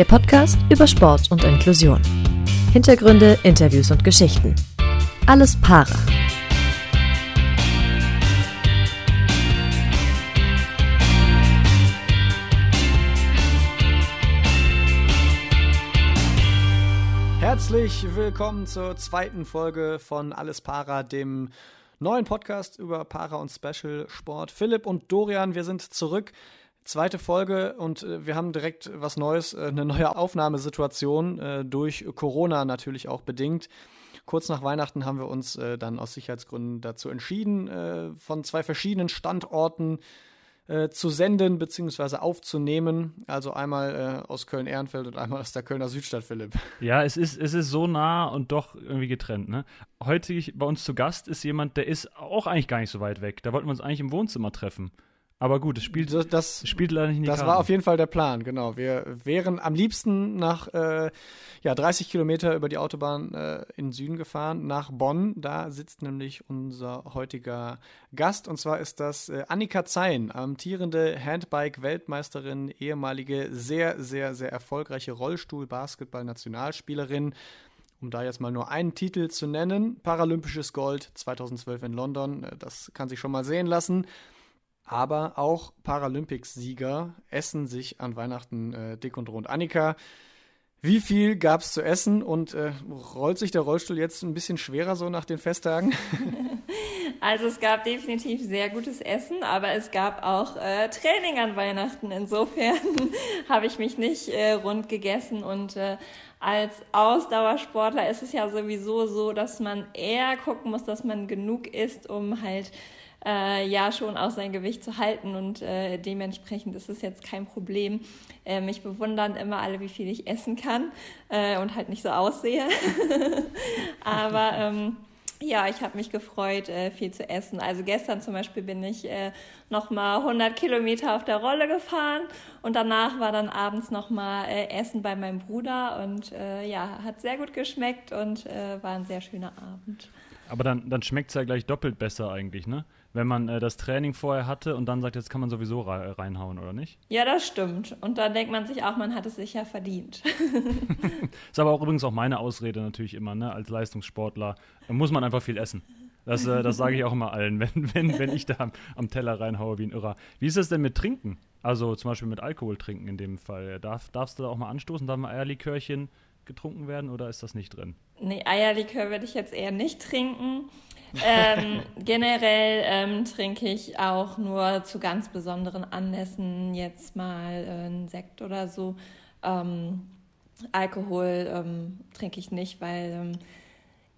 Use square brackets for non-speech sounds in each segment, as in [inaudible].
Der Podcast über Sport und Inklusion. Hintergründe, Interviews und Geschichten. Alles Para. Herzlich willkommen zur zweiten Folge von Alles Para, dem neuen Podcast über Para und Special Sport. Philipp und Dorian, wir sind zurück. Zweite Folge und äh, wir haben direkt was Neues, äh, eine neue Aufnahmesituation äh, durch Corona natürlich auch bedingt. Kurz nach Weihnachten haben wir uns dann aus Sicherheitsgründen dazu entschieden, von zwei verschiedenen Standorten zu senden bzw. aufzunehmen. Also einmal aus Köln-Ehrenfeld und einmal aus der Kölner Südstadt, Philipp. Ja, es ist, es ist so nah und doch irgendwie getrennt. Ne? Heute bei uns zu Gast ist jemand, der ist auch eigentlich gar nicht so weit weg. Da wollten wir uns eigentlich im Wohnzimmer treffen. Aber gut, es spielt, das, das spielt leider nicht in die Das Karten. war auf jeden Fall der Plan, genau. Wir wären am liebsten nach äh, ja, 30 Kilometer über die Autobahn äh, in den Süden gefahren, nach Bonn. Da sitzt nämlich unser heutiger Gast. Und zwar ist das äh, Annika Zein, amtierende Handbike-Weltmeisterin, ehemalige, sehr, sehr, sehr erfolgreiche Rollstuhl-Basketball-Nationalspielerin. Um da jetzt mal nur einen Titel zu nennen, Paralympisches Gold 2012 in London. Äh, das kann sich schon mal sehen lassen. Aber auch Paralympics-Sieger essen sich an Weihnachten äh, dick und rund. Annika, wie viel gab es zu essen und äh, rollt sich der Rollstuhl jetzt ein bisschen schwerer so nach den Festtagen? [laughs] Also es gab definitiv sehr gutes Essen, aber es gab auch äh, Training an Weihnachten. Insofern [laughs] habe ich mich nicht äh, rund gegessen und äh, als Ausdauersportler ist es ja sowieso so, dass man eher gucken muss, dass man genug isst, um halt äh, ja schon auch sein Gewicht zu halten und äh, dementsprechend ist es jetzt kein Problem. Äh, mich bewundern immer alle, wie viel ich essen kann äh, und halt nicht so aussehe. [laughs] Aber ähm, ja, ich habe mich gefreut, äh, viel zu essen. Also gestern zum Beispiel bin ich äh, nochmal 100 Kilometer auf der Rolle gefahren und danach war dann abends nochmal äh, Essen bei meinem Bruder und äh, ja, hat sehr gut geschmeckt und äh, war ein sehr schöner Abend. Aber dann, dann schmeckt es ja gleich doppelt besser eigentlich, ne? Wenn man äh, das Training vorher hatte und dann sagt, jetzt kann man sowieso reinhauen, oder nicht? Ja, das stimmt. Und dann denkt man sich auch, man hat es sich ja verdient. [laughs] [laughs] ist aber auch übrigens auch meine Ausrede natürlich immer, ne? Als Leistungssportler muss man einfach viel essen. Das, äh, das sage ich auch immer allen, [laughs] wenn, wenn, wenn ich da am, am, Teller reinhaue wie ein Irrer. Wie ist es denn mit Trinken? Also zum Beispiel mit Alkohol trinken in dem Fall. Darf, darfst du da auch mal anstoßen? Darf mal Eierlikörchen getrunken werden oder ist das nicht drin? Nee, Eierlikör würde ich jetzt eher nicht trinken ähm, generell ähm, trinke ich auch nur zu ganz besonderen Anlässen jetzt mal äh, einen Sekt oder so. Ähm, Alkohol ähm, trinke ich nicht, weil ähm,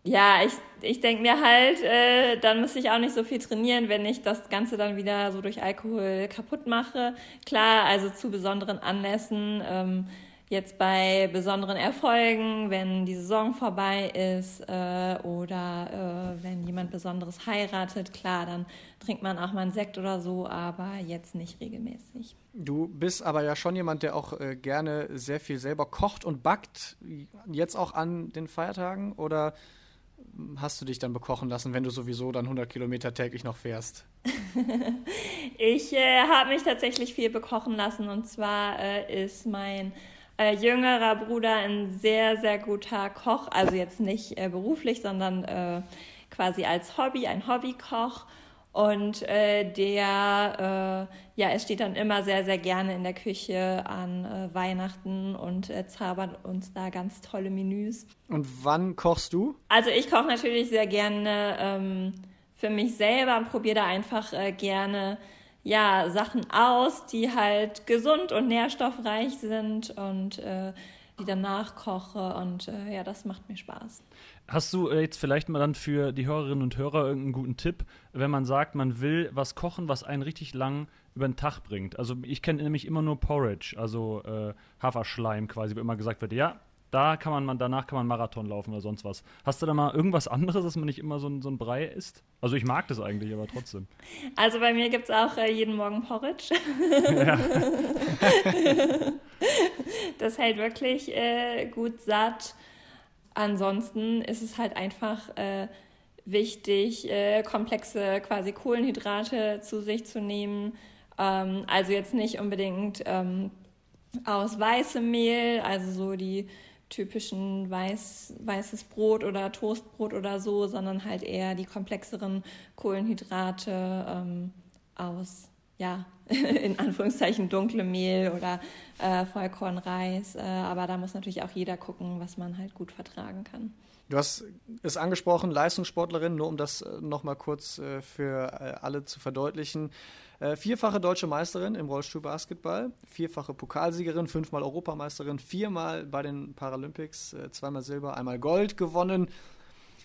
ja, ich, ich denke mir halt, äh, dann müsste ich auch nicht so viel trainieren, wenn ich das Ganze dann wieder so durch Alkohol kaputt mache. Klar, also zu besonderen Anlässen ähm, jetzt bei besonderen Erfolgen, wenn die Saison vorbei ist äh, oder äh, wenn jemand Besonderes heiratet, klar, dann trinkt man auch mal einen Sekt oder so, aber jetzt nicht regelmäßig. Du bist aber ja schon jemand, der auch äh, gerne sehr viel selber kocht und backt, jetzt auch an den Feiertagen oder hast du dich dann bekochen lassen, wenn du sowieso dann 100 Kilometer täglich noch fährst? [laughs] [laughs] ich äh, habe mich tatsächlich viel bekochen lassen und zwar äh, ist mein äh, jüngerer Bruder ein sehr, sehr guter Koch, also jetzt nicht äh, beruflich, sondern äh, quasi als Hobby, ein Hobbykoch. Und äh, der, äh, ja, es steht dann immer sehr, sehr gerne in der Küche an äh, Weihnachten und äh, zaubert uns da ganz tolle Menüs. Und wann kochst du? Also ich koche natürlich sehr gerne ähm, für mich selber und probiere da einfach äh, gerne ja, Sachen aus, die halt gesund und nährstoffreich sind und äh, die danach koche und äh, ja, das macht mir Spaß. Hast du äh, jetzt vielleicht mal dann für die Hörerinnen und Hörer irgendeinen guten Tipp, wenn man sagt, man will was kochen, was einen richtig lang über den Tag bringt? Also ich kenne nämlich immer nur Porridge, also äh, Haferschleim quasi, wo immer gesagt wird, ja, da kann man, danach kann man Marathon laufen oder sonst was. Hast du da mal irgendwas anderes, dass man nicht immer so ein, so ein Brei isst? Also ich mag das eigentlich, aber trotzdem. Also bei mir gibt es auch äh, jeden Morgen Porridge. Ja. [laughs] das hält wirklich äh, gut satt. Ansonsten ist es halt einfach äh, wichtig, äh, komplexe quasi Kohlenhydrate zu sich zu nehmen. Ähm, also jetzt nicht unbedingt ähm, aus weißem Mehl, also so die typischen weiß, weißes Brot oder Toastbrot oder so, sondern halt eher die komplexeren Kohlenhydrate ähm, aus, ja, [laughs] in Anführungszeichen dunkle Mehl oder äh, Vollkornreis. Äh, aber da muss natürlich auch jeder gucken, was man halt gut vertragen kann. Du hast es angesprochen, Leistungssportlerin, nur um das äh, nochmal kurz äh, für äh, alle zu verdeutlichen. Vierfache deutsche Meisterin im Rollstuhlbasketball, vierfache Pokalsiegerin, fünfmal Europameisterin, viermal bei den Paralympics, zweimal Silber, einmal Gold gewonnen.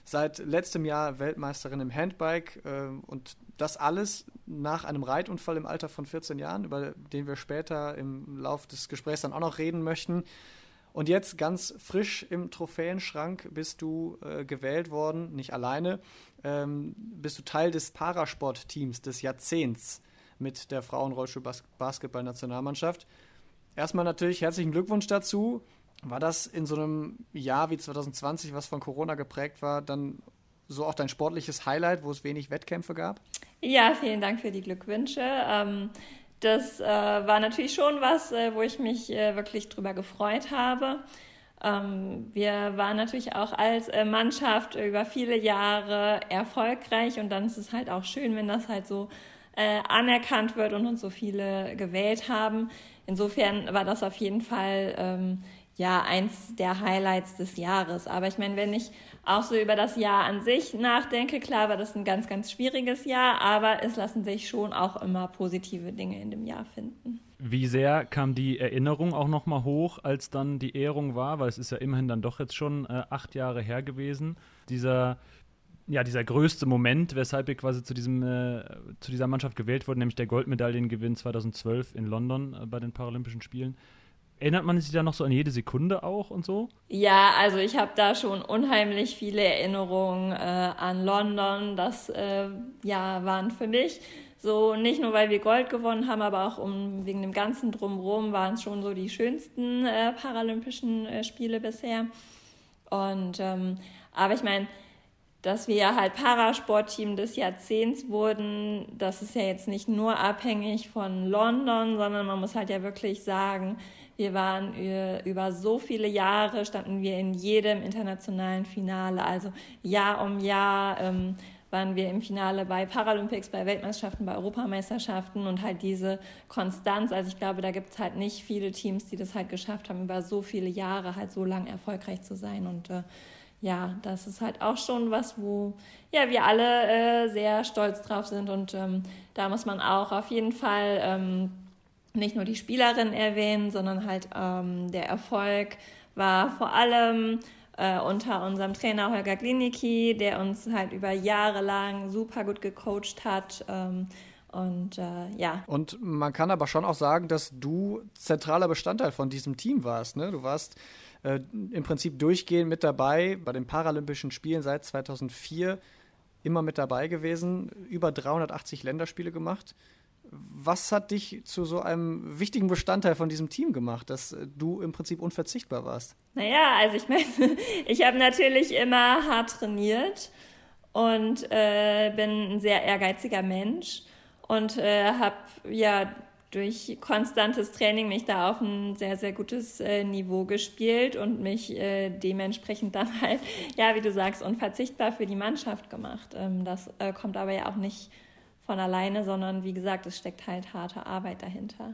Seit letztem Jahr Weltmeisterin im Handbike und das alles nach einem Reitunfall im Alter von 14 Jahren, über den wir später im Lauf des Gesprächs dann auch noch reden möchten. Und jetzt ganz frisch im Trophäenschrank bist du äh, gewählt worden, nicht alleine, ähm, bist du Teil des Parasport-Teams des Jahrzehnts mit der Frauenrollstuhl-Basketball-Nationalmannschaft. Erstmal natürlich herzlichen Glückwunsch dazu. War das in so einem Jahr wie 2020, was von Corona geprägt war, dann so auch dein sportliches Highlight, wo es wenig Wettkämpfe gab? Ja, vielen Dank für die Glückwünsche. Ähm, das äh, war natürlich schon was, äh, wo ich mich äh, wirklich drüber gefreut habe. Ähm, wir waren natürlich auch als Mannschaft über viele Jahre erfolgreich und dann ist es halt auch schön, wenn das halt so äh, anerkannt wird und uns so viele gewählt haben. Insofern war das auf jeden Fall ähm, ja eins der Highlights des Jahres. Aber ich meine, wenn ich auch so über das Jahr an sich nachdenke. Klar war das ein ganz, ganz schwieriges Jahr, aber es lassen sich schon auch immer positive Dinge in dem Jahr finden. Wie sehr kam die Erinnerung auch nochmal hoch, als dann die Ehrung war? Weil es ist ja immerhin dann doch jetzt schon äh, acht Jahre her gewesen. Dieser, ja, dieser größte Moment, weshalb wir quasi zu, diesem, äh, zu dieser Mannschaft gewählt wurden, nämlich der Goldmedaillengewinn 2012 in London äh, bei den Paralympischen Spielen. Erinnert man sich da noch so an jede Sekunde auch und so? Ja, also ich habe da schon unheimlich viele Erinnerungen äh, an London. Das äh, ja, waren für mich so nicht nur, weil wir Gold gewonnen haben, aber auch um, wegen dem ganzen Drumherum waren es schon so die schönsten äh, Paralympischen äh, Spiele bisher. Und ähm, aber ich meine, dass wir halt Parasportteam des Jahrzehnts wurden, das ist ja jetzt nicht nur abhängig von London, sondern man muss halt ja wirklich sagen, wir waren über so viele Jahre, standen wir in jedem internationalen Finale. Also Jahr um Jahr ähm, waren wir im Finale bei Paralympics, bei Weltmeisterschaften, bei Europameisterschaften und halt diese Konstanz. Also ich glaube, da gibt es halt nicht viele Teams, die das halt geschafft haben, über so viele Jahre halt so lang erfolgreich zu sein. Und äh, ja, das ist halt auch schon was, wo ja wir alle äh, sehr stolz drauf sind. Und ähm, da muss man auch auf jeden Fall ähm, nicht nur die Spielerin erwähnen, sondern halt ähm, der Erfolg war vor allem äh, unter unserem Trainer Holger Klinicki, der uns halt über Jahre lang super gut gecoacht hat. Ähm, und äh, ja. Und man kann aber schon auch sagen, dass du zentraler Bestandteil von diesem Team warst. Ne? Du warst äh, im Prinzip durchgehend mit dabei bei den Paralympischen Spielen seit 2004 immer mit dabei gewesen, über 380 Länderspiele gemacht. Was hat dich zu so einem wichtigen Bestandteil von diesem Team gemacht, dass du im Prinzip unverzichtbar warst? Naja, also ich meine, [laughs] ich habe natürlich immer hart trainiert und äh, bin ein sehr ehrgeiziger Mensch und äh, habe ja durch konstantes Training mich da auf ein sehr, sehr gutes äh, Niveau gespielt und mich äh, dementsprechend dann [laughs] halt, ja, wie du sagst, unverzichtbar für die Mannschaft gemacht. Ähm, das äh, kommt aber ja auch nicht von alleine, sondern wie gesagt, es steckt halt harte Arbeit dahinter.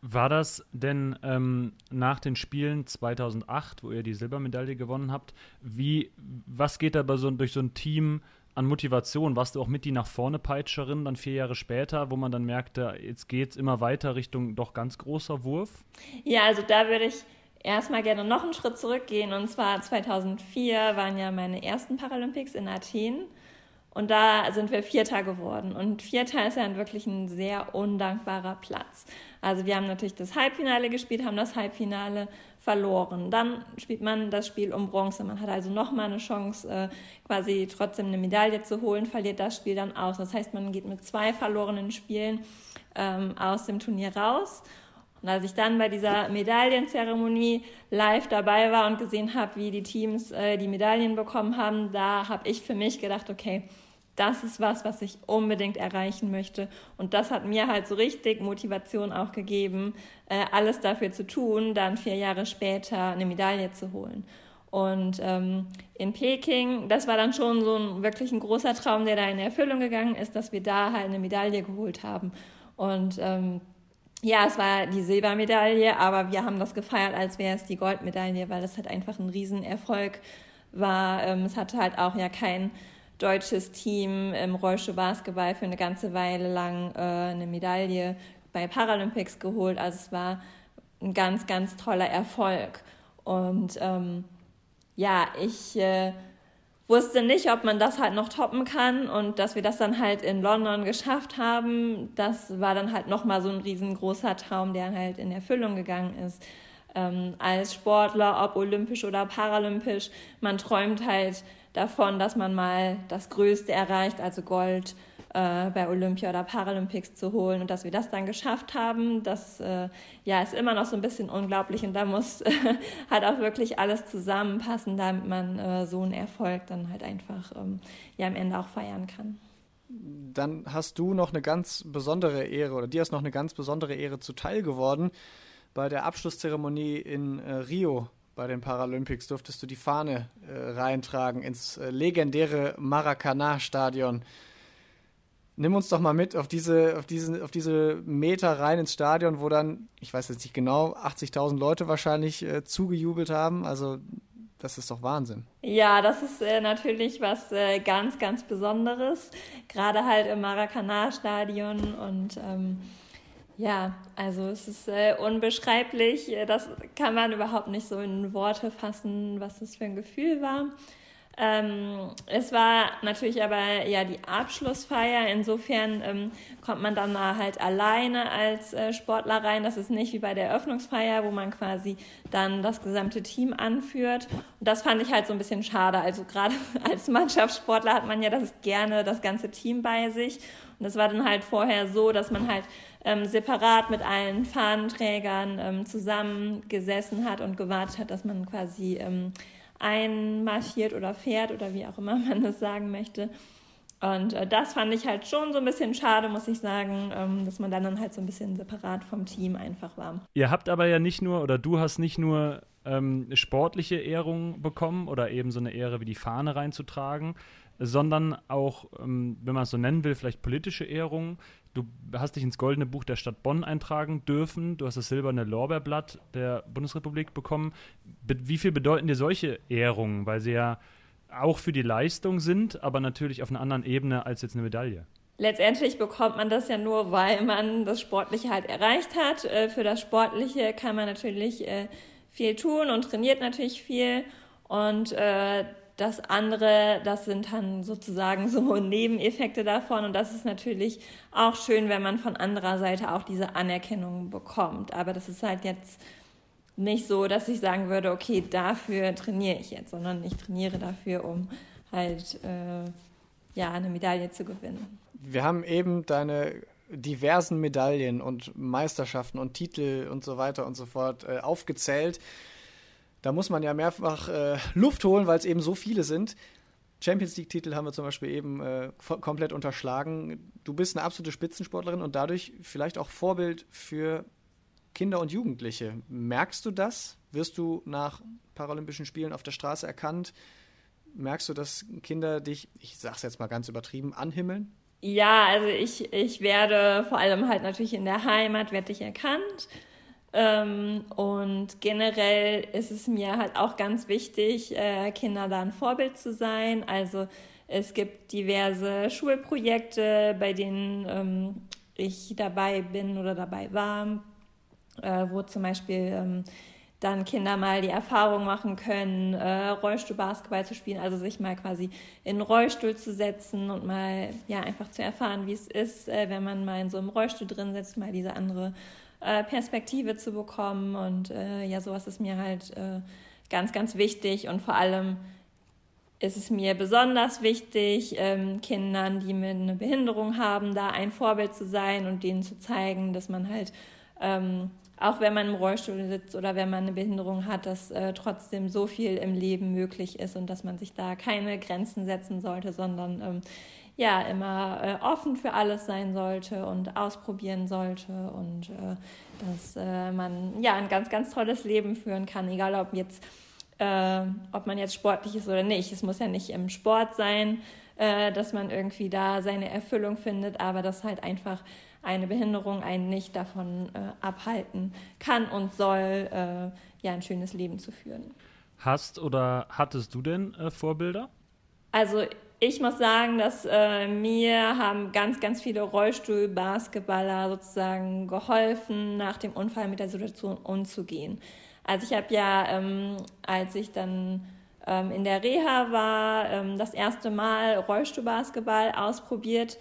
War das denn ähm, nach den Spielen 2008, wo ihr die Silbermedaille gewonnen habt, wie, was geht da so, durch so ein Team an Motivation? Warst du auch mit die nach vorne Peitscherin dann vier Jahre später, wo man dann merkte, jetzt geht es immer weiter Richtung doch ganz großer Wurf? Ja, also da würde ich erstmal gerne noch einen Schritt zurückgehen. Und zwar 2004 waren ja meine ersten Paralympics in Athen. Und da sind wir Vierter geworden. Und Vierter ist ja wirklich ein sehr undankbarer Platz. Also wir haben natürlich das Halbfinale gespielt, haben das Halbfinale verloren. Dann spielt man das Spiel um Bronze. Man hat also nochmal eine Chance, äh, quasi trotzdem eine Medaille zu holen, verliert das Spiel dann aus. Das heißt, man geht mit zwei verlorenen Spielen ähm, aus dem Turnier raus. Und als ich dann bei dieser Medaillenzeremonie live dabei war und gesehen habe, wie die Teams äh, die Medaillen bekommen haben, da habe ich für mich gedacht, okay, das ist was, was ich unbedingt erreichen möchte. Und das hat mir halt so richtig Motivation auch gegeben, äh, alles dafür zu tun, dann vier Jahre später eine Medaille zu holen. Und ähm, in Peking, das war dann schon so ein wirklich ein großer Traum, der da in Erfüllung gegangen ist, dass wir da halt eine Medaille geholt haben. Und ähm, ja, es war die Silbermedaille, aber wir haben das gefeiert, als wäre es die Goldmedaille, weil das halt einfach ein Riesenerfolg war. Ähm, es hatte halt auch ja kein deutsches Team im Rollstuhl-Basketball für eine ganze Weile lang äh, eine Medaille bei Paralympics geholt. Also es war ein ganz, ganz toller Erfolg. Und ähm, ja, ich äh, wusste nicht, ob man das halt noch toppen kann und dass wir das dann halt in London geschafft haben, das war dann halt nochmal so ein riesengroßer Traum, der halt in Erfüllung gegangen ist. Ähm, als Sportler, ob olympisch oder paralympisch, man träumt halt davon, dass man mal das Größte erreicht, also Gold äh, bei Olympia oder Paralympics zu holen und dass wir das dann geschafft haben, das äh, ja ist immer noch so ein bisschen unglaublich und da muss [laughs] halt auch wirklich alles zusammenpassen, damit man äh, so einen Erfolg dann halt einfach ähm, ja am Ende auch feiern kann. Dann hast du noch eine ganz besondere Ehre oder dir ist noch eine ganz besondere Ehre zuteil geworden. Bei der Abschlusszeremonie in äh, Rio bei den Paralympics durftest du die Fahne äh, reintragen ins äh, legendäre Maracanã-Stadion. Nimm uns doch mal mit auf diese, auf, diesen, auf diese Meter rein ins Stadion, wo dann, ich weiß jetzt nicht genau, 80.000 Leute wahrscheinlich äh, zugejubelt haben. Also das ist doch Wahnsinn. Ja, das ist äh, natürlich was äh, ganz, ganz Besonderes. Gerade halt im Maracanã-Stadion und ähm, ja, also es ist äh, unbeschreiblich. Das kann man überhaupt nicht so in Worte fassen, was das für ein Gefühl war. Ähm, es war natürlich aber ja die Abschlussfeier. Insofern ähm, kommt man dann mal halt alleine als äh, Sportler rein. Das ist nicht wie bei der Eröffnungsfeier, wo man quasi dann das gesamte Team anführt. Und das fand ich halt so ein bisschen schade. Also gerade [laughs] als Mannschaftssportler hat man ja das gerne das ganze Team bei sich. Und das war dann halt vorher so, dass man halt ähm, separat mit allen Fahnenträgern ähm, zusammengesessen hat und gewartet hat, dass man quasi ähm, einmarschiert oder fährt oder wie auch immer [laughs] man das sagen möchte. Und äh, das fand ich halt schon so ein bisschen schade, muss ich sagen, ähm, dass man dann, dann halt so ein bisschen separat vom Team einfach war. Ihr habt aber ja nicht nur, oder du hast nicht nur ähm, sportliche Ehrungen bekommen oder eben so eine Ehre wie die Fahne reinzutragen, sondern auch, ähm, wenn man es so nennen will, vielleicht politische Ehrungen. Du hast dich ins Goldene Buch der Stadt Bonn eintragen dürfen. Du hast das Silberne Lorbeerblatt der Bundesrepublik bekommen. Be wie viel bedeuten dir solche Ehrungen? Weil sie ja auch für die Leistung sind, aber natürlich auf einer anderen Ebene als jetzt eine Medaille. Letztendlich bekommt man das ja nur, weil man das Sportliche halt erreicht hat. Äh, für das Sportliche kann man natürlich äh, viel tun und trainiert natürlich viel. Und äh, das andere, das sind dann sozusagen so [laughs] Nebeneffekte davon. Und das ist natürlich auch schön, wenn man von anderer Seite auch diese Anerkennung bekommt. Aber das ist halt jetzt nicht so, dass ich sagen würde, okay, dafür trainiere ich jetzt, sondern ich trainiere dafür, um halt äh, ja eine Medaille zu gewinnen. Wir haben eben deine diversen Medaillen und Meisterschaften und Titel und so weiter und so fort äh, aufgezählt. Da muss man ja mehrfach äh, Luft holen, weil es eben so viele sind. Champions League-Titel haben wir zum Beispiel eben äh, komplett unterschlagen. Du bist eine absolute Spitzensportlerin und dadurch vielleicht auch Vorbild für Kinder und Jugendliche. Merkst du das? Wirst du nach Paralympischen Spielen auf der Straße erkannt? Merkst du, dass Kinder dich, ich sag's jetzt mal ganz übertrieben, anhimmeln? Ja, also ich, ich werde vor allem halt natürlich in der Heimat, werde ich erkannt. Ähm, und generell ist es mir halt auch ganz wichtig, äh, Kinder da ein Vorbild zu sein. Also es gibt diverse Schulprojekte, bei denen ähm, ich dabei bin oder dabei war, äh, wo zum Beispiel ähm, dann Kinder mal die Erfahrung machen können, äh, Rollstuhlbasketball zu spielen, also sich mal quasi in den Rollstuhl zu setzen und mal ja einfach zu erfahren, wie es ist, äh, wenn man mal in so einem Rollstuhl drin sitzt, mal diese andere äh, Perspektive zu bekommen. Und äh, ja, sowas ist mir halt äh, ganz, ganz wichtig. Und vor allem ist es mir besonders wichtig, ähm, Kindern, die mit einer Behinderung haben, da ein Vorbild zu sein und denen zu zeigen, dass man halt, ähm, auch wenn man im Rollstuhl sitzt oder wenn man eine Behinderung hat, dass äh, trotzdem so viel im Leben möglich ist und dass man sich da keine Grenzen setzen sollte, sondern ähm, ja immer äh, offen für alles sein sollte und ausprobieren sollte und äh, dass äh, man ja ein ganz, ganz tolles Leben führen kann, egal ob jetzt äh, ob man jetzt sportlich ist oder nicht. Es muss ja nicht im Sport sein, äh, dass man irgendwie da seine Erfüllung findet, aber dass halt einfach eine Behinderung einen nicht davon äh, abhalten kann und soll, äh, ja ein schönes Leben zu führen. Hast oder hattest du denn Vorbilder? Also ich muss sagen, dass äh, mir haben ganz, ganz viele Rollstuhl-Basketballer sozusagen geholfen, nach dem Unfall mit der Situation umzugehen. Also ich habe ja, ähm, als ich dann ähm, in der Reha war, ähm, das erste Mal Rollstuhlbasketball ausprobiert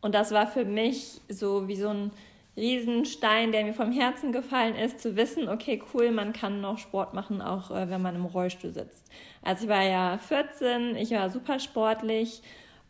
und das war für mich so wie so ein Riesenstein, der mir vom Herzen gefallen ist, zu wissen, okay, cool, man kann noch Sport machen, auch äh, wenn man im Rollstuhl sitzt. Also ich war ja 14, ich war super sportlich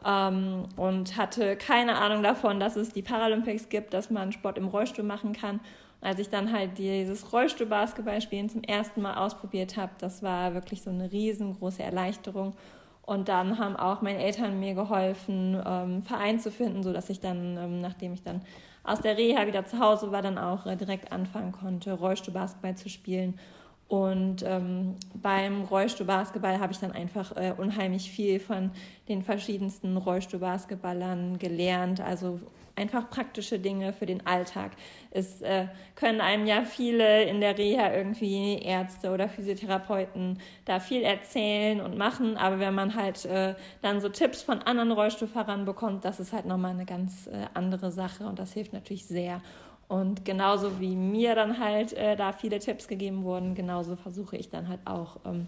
ähm, und hatte keine Ahnung davon, dass es die Paralympics gibt, dass man Sport im Rollstuhl machen kann. Und als ich dann halt dieses Rollstuhl-Basketballspielen zum ersten Mal ausprobiert habe, das war wirklich so eine riesengroße Erleichterung. Und dann haben auch meine Eltern mir geholfen, ähm, Verein zu finden, sodass ich dann, ähm, nachdem ich dann aus der Reha wieder zu Hause war, dann auch äh, direkt anfangen konnte, Rollstuhlbasketball zu spielen. Und ähm, beim Rollstuhlbasketball habe ich dann einfach äh, unheimlich viel von den verschiedensten Rollstuhlbasketballern gelernt. Also einfach praktische Dinge für den Alltag. Es äh, können einem ja viele in der Reha irgendwie Ärzte oder Physiotherapeuten da viel erzählen und machen, aber wenn man halt äh, dann so Tipps von anderen Rollstuhlfahrern bekommt, das ist halt nochmal eine ganz äh, andere Sache und das hilft natürlich sehr. Und genauso wie mir dann halt äh, da viele Tipps gegeben wurden, genauso versuche ich dann halt auch ähm,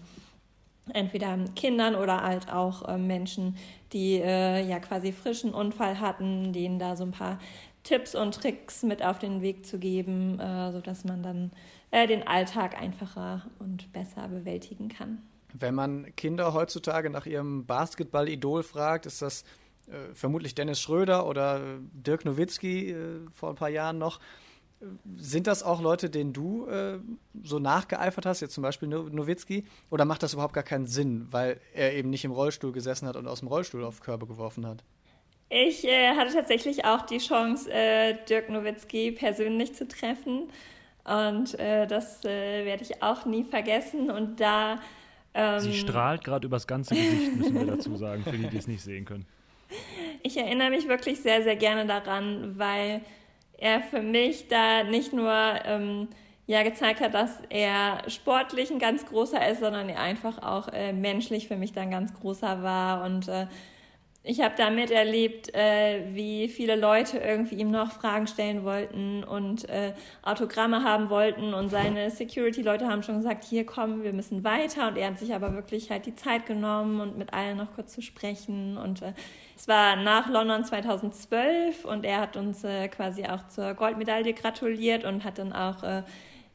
entweder Kindern oder halt auch äh, Menschen, die äh, ja quasi frischen Unfall hatten, denen da so ein paar Tipps und Tricks mit auf den Weg zu geben, äh, sodass man dann äh, den Alltag einfacher und besser bewältigen kann. Wenn man Kinder heutzutage nach ihrem Basketball-Idol fragt, ist das äh, vermutlich Dennis Schröder oder Dirk Nowitzki äh, vor ein paar Jahren noch. Sind das auch Leute, denen du äh, so nachgeeifert hast, jetzt zum Beispiel Nowitzki, oder macht das überhaupt gar keinen Sinn, weil er eben nicht im Rollstuhl gesessen hat und aus dem Rollstuhl auf Körbe geworfen hat? Ich äh, hatte tatsächlich auch die Chance, äh, Dirk Nowitzki persönlich zu treffen und äh, das äh, werde ich auch nie vergessen und da ähm, Sie strahlt gerade übers ganze Gesicht, müssen wir dazu sagen, für die, die es nicht sehen können. Ich erinnere mich wirklich sehr, sehr gerne daran, weil er für mich da nicht nur ähm, ja gezeigt hat, dass er sportlich ein ganz großer ist, sondern er einfach auch äh, menschlich für mich dann ganz großer war. Und äh, ich habe da miterlebt, äh, wie viele Leute irgendwie ihm noch Fragen stellen wollten und äh, Autogramme haben wollten. Und seine Security-Leute haben schon gesagt, hier kommen, wir müssen weiter. Und er hat sich aber wirklich halt die Zeit genommen und mit allen noch kurz zu sprechen. Und äh, es war nach London 2012 und er hat uns äh, quasi auch zur Goldmedaille gratuliert und hat dann auch äh,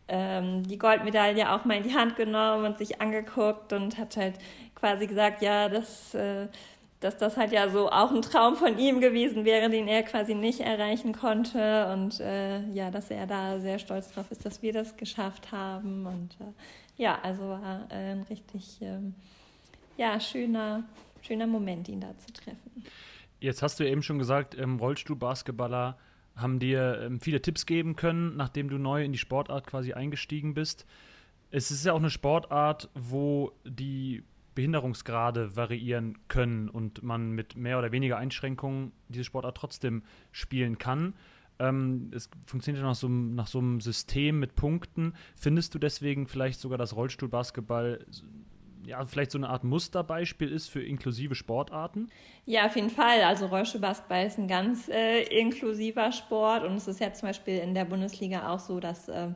ähm, die Goldmedaille auch mal in die Hand genommen und sich angeguckt und hat halt quasi gesagt, ja, das äh, dass das halt ja so auch ein Traum von ihm gewesen wäre, den er quasi nicht erreichen konnte. Und äh, ja, dass er da sehr stolz drauf ist, dass wir das geschafft haben. Und äh, ja, also war äh, ein richtig ähm, ja, schöner, schöner Moment, ihn da zu treffen. Jetzt hast du eben schon gesagt, ähm, Rollstuhl-Basketballer haben dir ähm, viele Tipps geben können, nachdem du neu in die Sportart quasi eingestiegen bist. Es ist ja auch eine Sportart, wo die Behinderungsgrade variieren können und man mit mehr oder weniger Einschränkungen diese Sportart trotzdem spielen kann. Ähm, es funktioniert ja nach so, nach so einem System mit Punkten. Findest du deswegen vielleicht sogar, dass Rollstuhlbasketball ja, vielleicht so eine Art Musterbeispiel ist für inklusive Sportarten? Ja, auf jeden Fall. Also Rollstuhlbasketball ist ein ganz äh, inklusiver Sport und es ist ja zum Beispiel in der Bundesliga auch so, dass äh,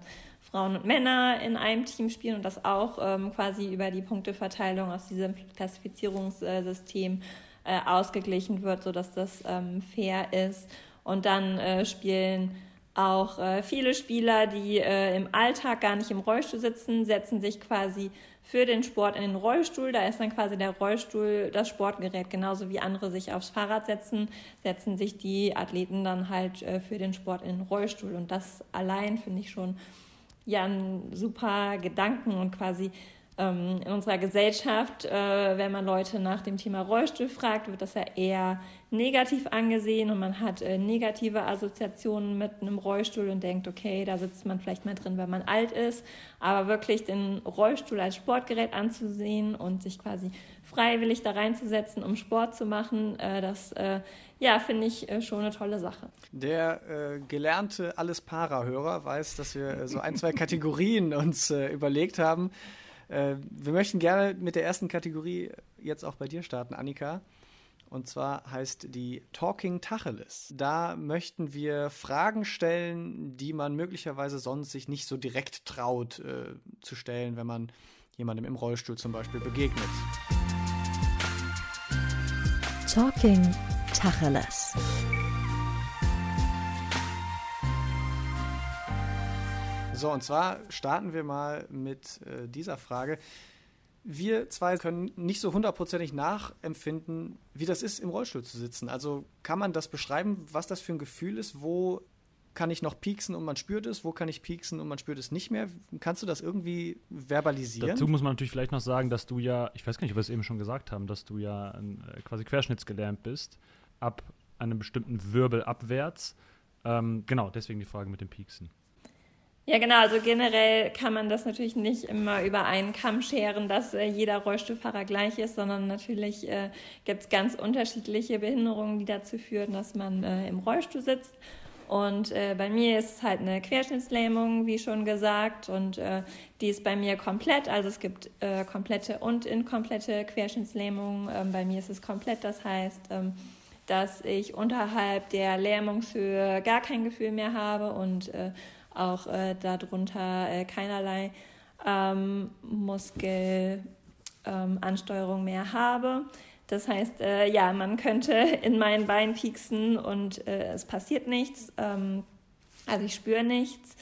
Frauen und Männer in einem Team spielen und das auch ähm, quasi über die Punkteverteilung aus diesem Klassifizierungssystem äh, ausgeglichen wird, sodass das ähm, fair ist. Und dann äh, spielen auch äh, viele Spieler, die äh, im Alltag gar nicht im Rollstuhl sitzen, setzen sich quasi für den Sport in den Rollstuhl. Da ist dann quasi der Rollstuhl das Sportgerät. Genauso wie andere sich aufs Fahrrad setzen, setzen sich die Athleten dann halt äh, für den Sport in den Rollstuhl. Und das allein finde ich schon ja einen super Gedanken und quasi ähm, in unserer Gesellschaft, äh, wenn man Leute nach dem Thema Rollstuhl fragt, wird das ja eher negativ angesehen und man hat äh, negative Assoziationen mit einem Rollstuhl und denkt, okay, da sitzt man vielleicht mal drin, wenn man alt ist. Aber wirklich den Rollstuhl als Sportgerät anzusehen und sich quasi freiwillig da reinzusetzen, um Sport zu machen, äh, das äh, ja, finde ich äh, schon eine tolle Sache. Der äh, gelernte Alles-Para-Hörer weiß, dass wir äh, so ein, zwei Kategorien uns überlegt haben. Wir möchten gerne mit der ersten Kategorie jetzt auch bei dir starten, Annika. Und zwar heißt die Talking Tacheles. Da möchten wir Fragen stellen, die man möglicherweise sonst sich nicht so direkt traut äh, zu stellen, wenn man jemandem im Rollstuhl zum Beispiel begegnet. Talking Tacheles. So, und zwar starten wir mal mit äh, dieser Frage. Wir zwei können nicht so hundertprozentig nachempfinden, wie das ist, im Rollstuhl zu sitzen. Also kann man das beschreiben, was das für ein Gefühl ist? Wo kann ich noch pieksen und man spürt es? Wo kann ich pieksen und man spürt es nicht mehr? Kannst du das irgendwie verbalisieren? Dazu muss man natürlich vielleicht noch sagen, dass du ja, ich weiß gar nicht, ob wir es eben schon gesagt haben, dass du ja äh, quasi querschnittsgelähmt bist, ab einem bestimmten Wirbel abwärts. Ähm, genau, deswegen die Frage mit dem Pieksen. Ja, genau. Also generell kann man das natürlich nicht immer über einen Kamm scheren, dass äh, jeder Rollstuhlfahrer gleich ist, sondern natürlich äh, gibt es ganz unterschiedliche Behinderungen, die dazu führen, dass man äh, im Rollstuhl sitzt. Und äh, bei mir ist es halt eine Querschnittslähmung, wie schon gesagt, und äh, die ist bei mir komplett. Also es gibt äh, komplette und inkomplette Querschnittslähmung. Ähm, bei mir ist es komplett, das heißt, ähm, dass ich unterhalb der Lähmungshöhe gar kein Gefühl mehr habe und äh, auch äh, darunter äh, keinerlei ähm, Muskelansteuerung ähm, mehr habe. Das heißt, äh, ja, man könnte [laughs] in meinen Bein pieksen und äh, es passiert nichts. Ähm, also ich spüre nichts.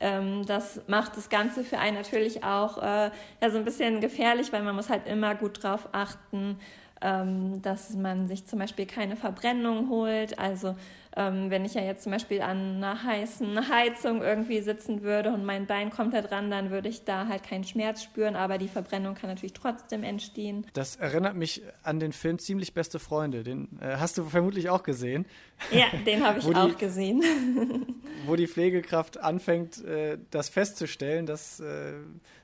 Ähm, das macht das Ganze für einen natürlich auch äh, ja, so ein bisschen gefährlich, weil man muss halt immer gut drauf achten, ähm, dass man sich zum Beispiel keine Verbrennung holt. Also ähm, wenn ich ja jetzt zum Beispiel an einer heißen Heizung irgendwie sitzen würde und mein Bein kommt da dran, dann würde ich da halt keinen Schmerz spüren, aber die Verbrennung kann natürlich trotzdem entstehen. Das erinnert mich an den Film Ziemlich beste Freunde. Den äh, hast du vermutlich auch gesehen. Ja, den habe [laughs] ich auch die, gesehen. [laughs] wo die Pflegekraft anfängt, äh, das festzustellen, dass äh,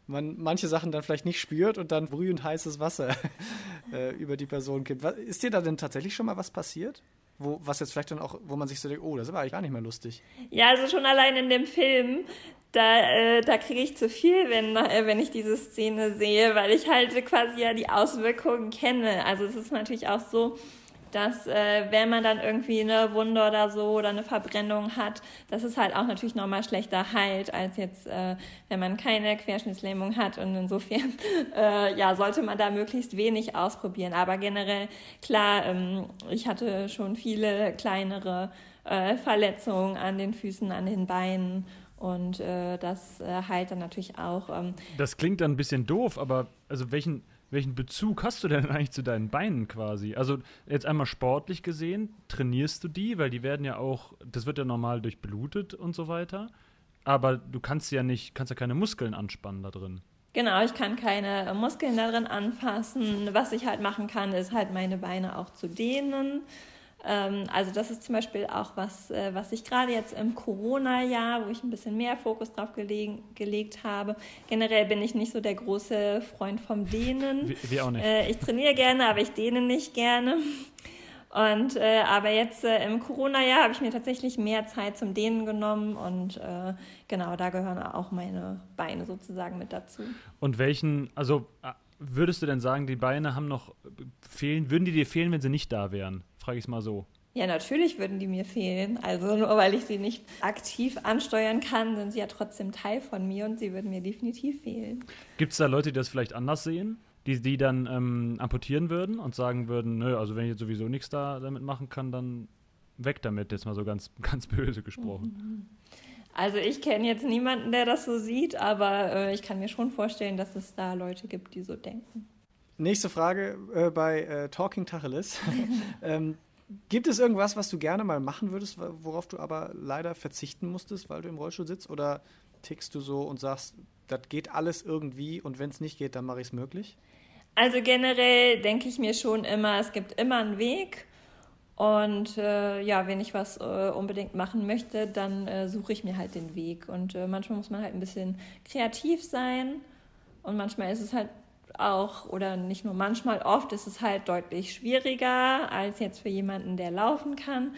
man manche Sachen dann vielleicht nicht spürt und dann brühend heißes Wasser [laughs] äh, über die Person kippt. Ist dir da denn tatsächlich schon mal was passiert? Wo, was jetzt vielleicht dann auch, wo man sich so denkt, oh, das aber eigentlich gar nicht mehr lustig. Ja, also schon allein in dem Film, da, äh, da kriege ich zu viel, wenn, äh, wenn ich diese Szene sehe, weil ich halt quasi ja die Auswirkungen kenne. Also es ist natürlich auch so, dass äh, wenn man dann irgendwie eine Wunde oder so oder eine Verbrennung hat, dass es halt auch natürlich nochmal schlechter heilt, als jetzt, äh, wenn man keine Querschnittslähmung hat. Und insofern, [laughs] äh, ja, sollte man da möglichst wenig ausprobieren. Aber generell, klar, ähm, ich hatte schon viele kleinere äh, Verletzungen an den Füßen, an den Beinen. Und äh, das äh, heilt dann natürlich auch. Ähm, das klingt dann ein bisschen doof, aber also welchen welchen Bezug hast du denn eigentlich zu deinen Beinen quasi? Also jetzt einmal sportlich gesehen, trainierst du die, weil die werden ja auch, das wird ja normal durchblutet und so weiter. Aber du kannst ja nicht, kannst ja keine Muskeln anspannen da drin. Genau, ich kann keine Muskeln da drin anfassen. Was ich halt machen kann, ist halt meine Beine auch zu dehnen. Ähm, also das ist zum Beispiel auch was, äh, was ich gerade jetzt im Corona-Jahr, wo ich ein bisschen mehr Fokus drauf gelegen, gelegt habe. Generell bin ich nicht so der große Freund vom Dehnen. Wie auch nicht. Äh, ich trainiere gerne, aber ich dehne nicht gerne. Und äh, aber jetzt äh, im Corona-Jahr habe ich mir tatsächlich mehr Zeit zum Dehnen genommen und äh, genau, da gehören auch meine Beine sozusagen mit dazu. Und welchen, also äh, würdest du denn sagen, die Beine haben noch fehlen, würden die dir fehlen, wenn sie nicht da wären? Frage ich es mal so. Ja, natürlich würden die mir fehlen. Also nur weil ich sie nicht aktiv ansteuern kann, sind sie ja trotzdem Teil von mir und sie würden mir definitiv fehlen. Gibt es da Leute, die das vielleicht anders sehen? Die, die dann ähm, amputieren würden und sagen würden, nö, also wenn ich jetzt sowieso nichts da damit machen kann, dann weg damit, jetzt mal so ganz, [laughs] ganz böse gesprochen. Also ich kenne jetzt niemanden, der das so sieht, aber äh, ich kann mir schon vorstellen, dass es da Leute gibt, die so denken. Nächste Frage äh, bei äh, Talking Tacheles. [laughs] ähm, gibt es irgendwas, was du gerne mal machen würdest, worauf du aber leider verzichten musstest, weil du im Rollstuhl sitzt? Oder tickst du so und sagst, das geht alles irgendwie und wenn es nicht geht, dann mache ich es möglich? Also generell denke ich mir schon immer, es gibt immer einen Weg. Und äh, ja, wenn ich was äh, unbedingt machen möchte, dann äh, suche ich mir halt den Weg. Und äh, manchmal muss man halt ein bisschen kreativ sein. Und manchmal ist es halt auch, oder nicht nur manchmal, oft ist es halt deutlich schwieriger als jetzt für jemanden, der laufen kann.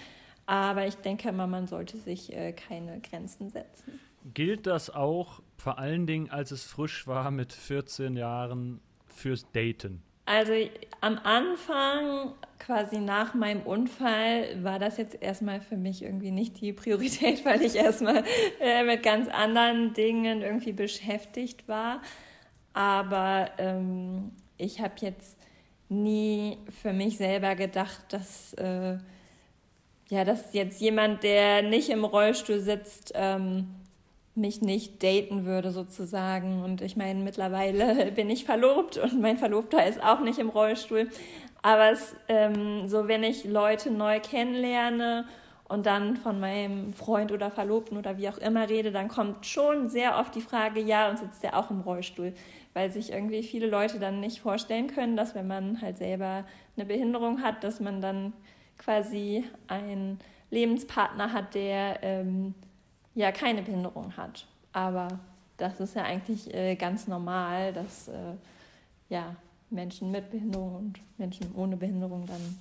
Aber ich denke immer, man sollte sich äh, keine Grenzen setzen. Gilt das auch vor allen Dingen, als es frisch war mit 14 Jahren fürs Daten? Also am Anfang, quasi nach meinem Unfall, war das jetzt erstmal für mich irgendwie nicht die Priorität, [laughs] weil ich erstmal äh, mit ganz anderen Dingen irgendwie beschäftigt war. Aber ähm, ich habe jetzt nie für mich selber gedacht, dass, äh, ja, dass jetzt jemand, der nicht im Rollstuhl sitzt, ähm, mich nicht daten würde sozusagen. Und ich meine, mittlerweile [laughs] bin ich verlobt und mein Verlobter ist auch nicht im Rollstuhl. Aber es, ähm, so, wenn ich Leute neu kennenlerne und dann von meinem Freund oder Verlobten oder wie auch immer rede, dann kommt schon sehr oft die Frage, ja, und sitzt der auch im Rollstuhl? Weil sich irgendwie viele Leute dann nicht vorstellen können, dass wenn man halt selber eine Behinderung hat, dass man dann quasi einen Lebenspartner hat, der ähm, ja keine Behinderung hat. Aber das ist ja eigentlich äh, ganz normal, dass äh, ja, Menschen mit Behinderung und Menschen ohne Behinderung dann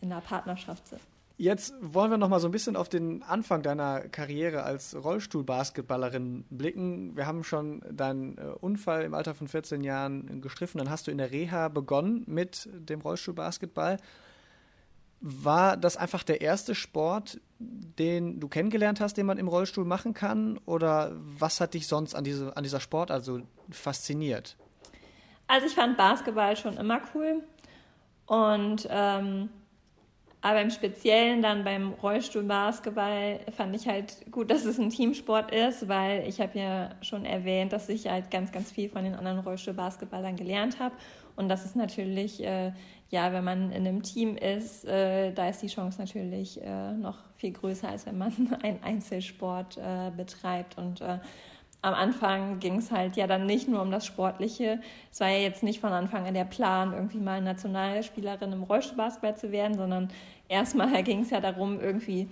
in einer Partnerschaft sind. Jetzt wollen wir noch mal so ein bisschen auf den Anfang deiner Karriere als Rollstuhlbasketballerin blicken. Wir haben schon deinen äh, Unfall im Alter von 14 Jahren gestriffen. Dann hast du in der Reha begonnen mit dem Rollstuhlbasketball. War das einfach der erste Sport, den du kennengelernt hast, den man im Rollstuhl machen kann? Oder was hat dich sonst an, diese, an dieser Sport also fasziniert? Also ich fand Basketball schon immer cool. Und ähm, aber im Speziellen dann beim Rollstuhlbasketball fand ich halt gut, dass es ein Teamsport ist, weil ich habe ja schon erwähnt, dass ich halt ganz, ganz viel von den anderen Rollstuhlbasketballern gelernt habe. Und das ist natürlich äh, ja, wenn man in einem Team ist, äh, da ist die Chance natürlich äh, noch viel größer, als wenn man [laughs] einen Einzelsport äh, betreibt. Und äh, am Anfang ging es halt ja dann nicht nur um das Sportliche. Es war ja jetzt nicht von Anfang an der Plan, irgendwie mal Nationalspielerin im Rollstuhlbasketball zu werden, sondern erstmal [laughs] ging es ja darum, irgendwie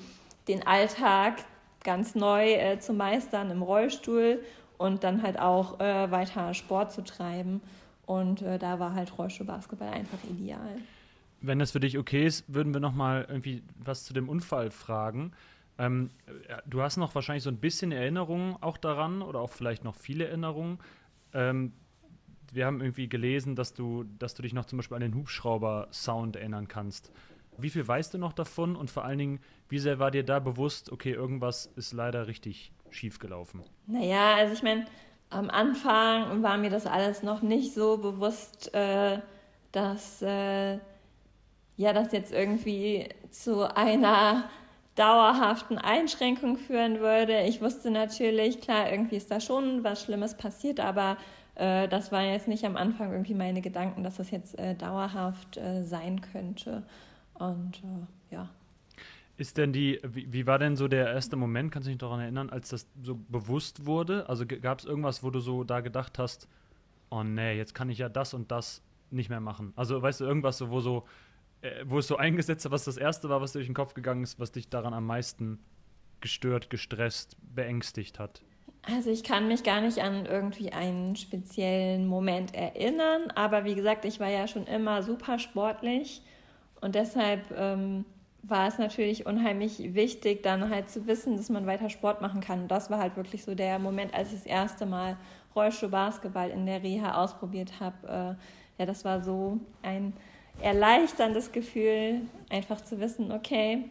den Alltag ganz neu äh, zu meistern im Rollstuhl und dann halt auch äh, weiter Sport zu treiben. Und äh, da war halt Rollstuhlbasketball einfach ideal. Wenn das für dich okay ist, würden wir noch mal irgendwie was zu dem Unfall fragen. Ähm, du hast noch wahrscheinlich so ein bisschen Erinnerungen auch daran oder auch vielleicht noch viele Erinnerungen. Ähm, wir haben irgendwie gelesen, dass du, dass du dich noch zum Beispiel an den Hubschrauber-Sound erinnern kannst. Wie viel weißt du noch davon und vor allen Dingen, wie sehr war dir da bewusst, okay, irgendwas ist leider richtig schief gelaufen? Naja, also ich meine, am Anfang war mir das alles noch nicht so bewusst, äh, dass äh, ja das jetzt irgendwie zu einer dauerhaften Einschränkung führen würde. Ich wusste natürlich, klar, irgendwie ist da schon was Schlimmes passiert, aber äh, das waren jetzt nicht am Anfang irgendwie meine Gedanken, dass das jetzt äh, dauerhaft äh, sein könnte. Und äh, ja. Ist denn die, wie, wie, war denn so der erste Moment, kannst du dich daran erinnern, als das so bewusst wurde? Also gab es irgendwas, wo du so da gedacht hast, oh nee, jetzt kann ich ja das und das nicht mehr machen? Also weißt du, irgendwas, so, wo so, äh, wo es so eingesetzt hat, was das erste war, was durch den Kopf gegangen ist, was dich daran am meisten gestört, gestresst, beängstigt hat? Also ich kann mich gar nicht an irgendwie einen speziellen Moment erinnern, aber wie gesagt, ich war ja schon immer super sportlich und deshalb ähm, war es natürlich unheimlich wichtig, dann halt zu wissen, dass man weiter Sport machen kann. Und das war halt wirklich so der Moment, als ich das erste Mal Rollstuhl-Basketball in der Reha ausprobiert habe. Äh, ja, das war so ein erleichterndes Gefühl, einfach zu wissen, okay,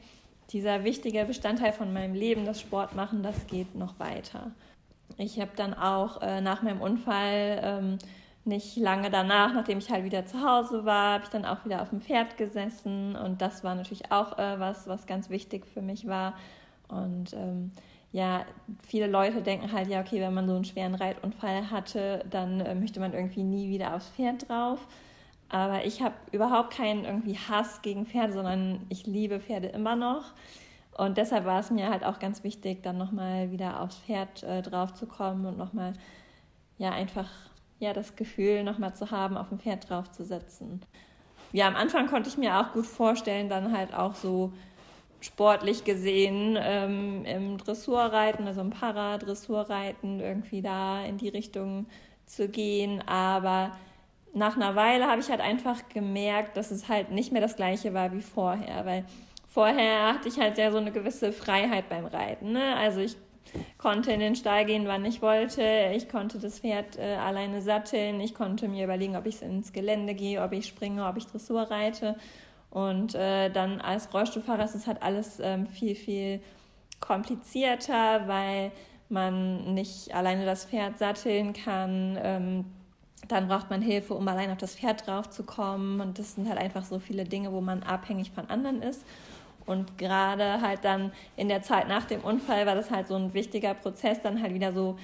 dieser wichtige Bestandteil von meinem Leben, das Sport machen, das geht noch weiter. Ich habe dann auch äh, nach meinem Unfall ähm, nicht lange danach, nachdem ich halt wieder zu Hause war, habe ich dann auch wieder auf dem Pferd gesessen und das war natürlich auch äh, was, was ganz wichtig für mich war. Und ähm, ja, viele Leute denken halt, ja, okay, wenn man so einen schweren Reitunfall hatte, dann äh, möchte man irgendwie nie wieder aufs Pferd drauf. Aber ich habe überhaupt keinen irgendwie Hass gegen Pferde, sondern ich liebe Pferde immer noch. Und deshalb war es mir halt auch ganz wichtig, dann nochmal wieder aufs Pferd äh, drauf und nochmal, ja, einfach, ja, das Gefühl nochmal zu haben, auf dem Pferd drauf zu sitzen. Ja, am Anfang konnte ich mir auch gut vorstellen, dann halt auch so sportlich gesehen ähm, im Dressurreiten, also im Paradressurreiten, irgendwie da in die Richtung zu gehen. Aber nach einer Weile habe ich halt einfach gemerkt, dass es halt nicht mehr das gleiche war wie vorher, weil vorher hatte ich halt ja so eine gewisse Freiheit beim Reiten. Ne? Also ich konnte in den Stall gehen, wann ich wollte. Ich konnte das Pferd äh, alleine satteln. Ich konnte mir überlegen, ob ich ins Gelände gehe, ob ich springe, ob ich Dressur reite. Und äh, dann als Rollstuhlfahrer ist es halt alles ähm, viel, viel komplizierter, weil man nicht alleine das Pferd satteln kann. Ähm, dann braucht man Hilfe, um allein auf das Pferd drauf zu kommen. Und das sind halt einfach so viele Dinge, wo man abhängig von anderen ist. Und gerade halt dann in der Zeit nach dem Unfall war das halt so ein wichtiger Prozess, dann halt wieder so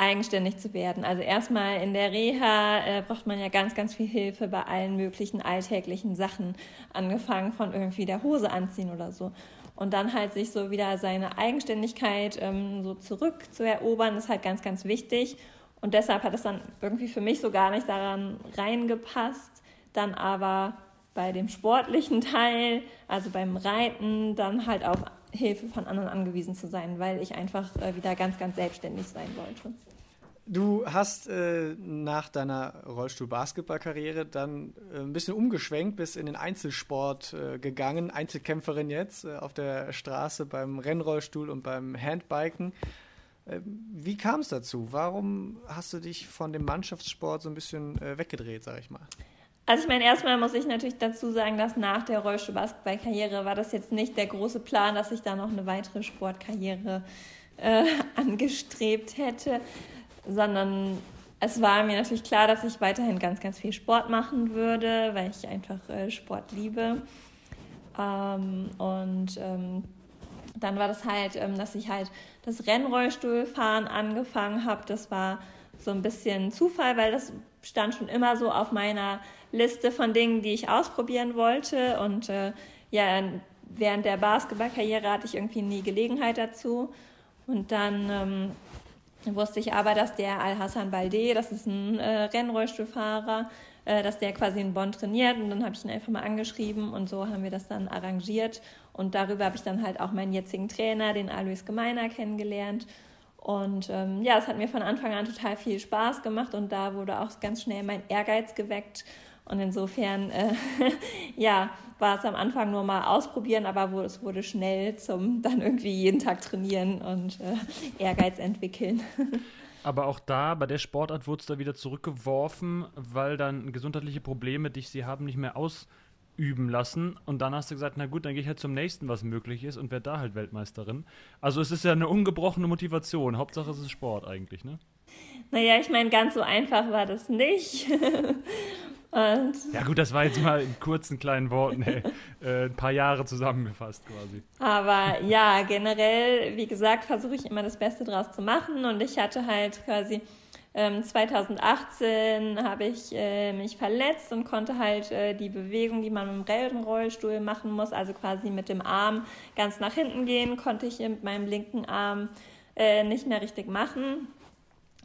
eigenständig zu werden. Also erstmal in der Reha äh, braucht man ja ganz, ganz viel Hilfe bei allen möglichen alltäglichen Sachen, angefangen von irgendwie der Hose anziehen oder so. Und dann halt sich so wieder seine Eigenständigkeit ähm, so zurückzuerobern, ist halt ganz, ganz wichtig. Und deshalb hat es dann irgendwie für mich so gar nicht daran reingepasst, dann aber bei dem sportlichen [laughs] Teil, also beim Reiten, dann halt auf Hilfe von anderen angewiesen zu sein, weil ich einfach äh, wieder ganz, ganz selbstständig sein wollte. Du hast äh, nach deiner Rollstuhl-Basketball-Karriere dann äh, ein bisschen umgeschwenkt, bist in den Einzelsport äh, gegangen, Einzelkämpferin jetzt äh, auf der Straße beim Rennrollstuhl und beim Handbiken. Äh, wie kam es dazu? Warum hast du dich von dem Mannschaftssport so ein bisschen äh, weggedreht, sag ich mal? Also ich meine, erstmal muss ich natürlich dazu sagen, dass nach der Rollstuhl-Basketball-Karriere war das jetzt nicht der große Plan, dass ich da noch eine weitere Sportkarriere äh, [laughs] angestrebt hätte, sondern es war mir natürlich klar, dass ich weiterhin ganz, ganz viel Sport machen würde, weil ich einfach äh, Sport liebe. Ähm, und ähm, dann war das halt, ähm, dass ich halt das Rennrollstuhlfahren angefangen habe. Das war so ein bisschen Zufall, weil das stand schon immer so auf meiner Liste von Dingen, die ich ausprobieren wollte. Und äh, ja, während der Basketballkarriere hatte ich irgendwie nie Gelegenheit dazu. Und dann ähm, wusste ich aber, dass der Al-Hassan Balde, das ist ein äh, Rennrollstuhlfahrer, äh, dass der quasi in Bonn trainiert. Und dann habe ich ihn einfach mal angeschrieben und so haben wir das dann arrangiert. Und darüber habe ich dann halt auch meinen jetzigen Trainer, den Alois Gemeiner, kennengelernt. Und ähm, ja, es hat mir von Anfang an total viel Spaß gemacht und da wurde auch ganz schnell mein Ehrgeiz geweckt. Und insofern, äh, [laughs] ja, war es am Anfang nur mal ausprobieren, aber es wurde schnell zum dann irgendwie jeden Tag trainieren und äh, Ehrgeiz entwickeln. [laughs] Aber auch da, bei der Sportart, wurde es da wieder zurückgeworfen, weil dann gesundheitliche Probleme, die sie haben, nicht mehr ausüben lassen. Und dann hast du gesagt, na gut, dann gehe ich halt zum nächsten, was möglich ist und werde da halt Weltmeisterin. Also es ist ja eine ungebrochene Motivation. Hauptsache es ist Sport eigentlich, ne? Naja, ich meine, ganz so einfach war das nicht. [laughs] Und ja gut, das war jetzt mal in kurzen kleinen Worten ey, [laughs] äh, ein paar Jahre zusammengefasst quasi. Aber ja, generell, wie gesagt, versuche ich immer das Beste draus zu machen und ich hatte halt quasi ähm, 2018 habe ich äh, mich verletzt und konnte halt äh, die Bewegung, die man mit dem Rennrollstuhl machen muss, also quasi mit dem Arm ganz nach hinten gehen, konnte ich mit meinem linken Arm äh, nicht mehr richtig machen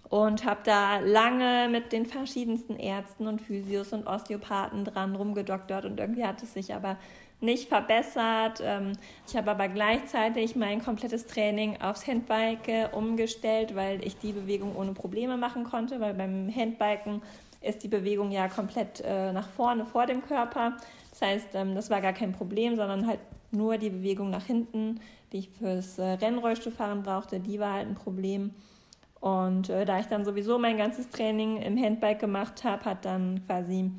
und habe da lange mit den verschiedensten Ärzten und Physios und Osteopathen dran rumgedoktert und irgendwie hat es sich aber nicht verbessert. Ähm, ich habe aber gleichzeitig mein komplettes Training aufs Handbike umgestellt, weil ich die Bewegung ohne Probleme machen konnte, weil beim Handbiken ist die Bewegung ja komplett äh, nach vorne vor dem Körper. Das heißt, ähm, das war gar kein Problem, sondern halt nur die Bewegung nach hinten, die ich fürs äh, Rennrollstuhlfahren brauchte, die war halt ein Problem. Und äh, da ich dann sowieso mein ganzes Training im Handbike gemacht habe, hat dann quasi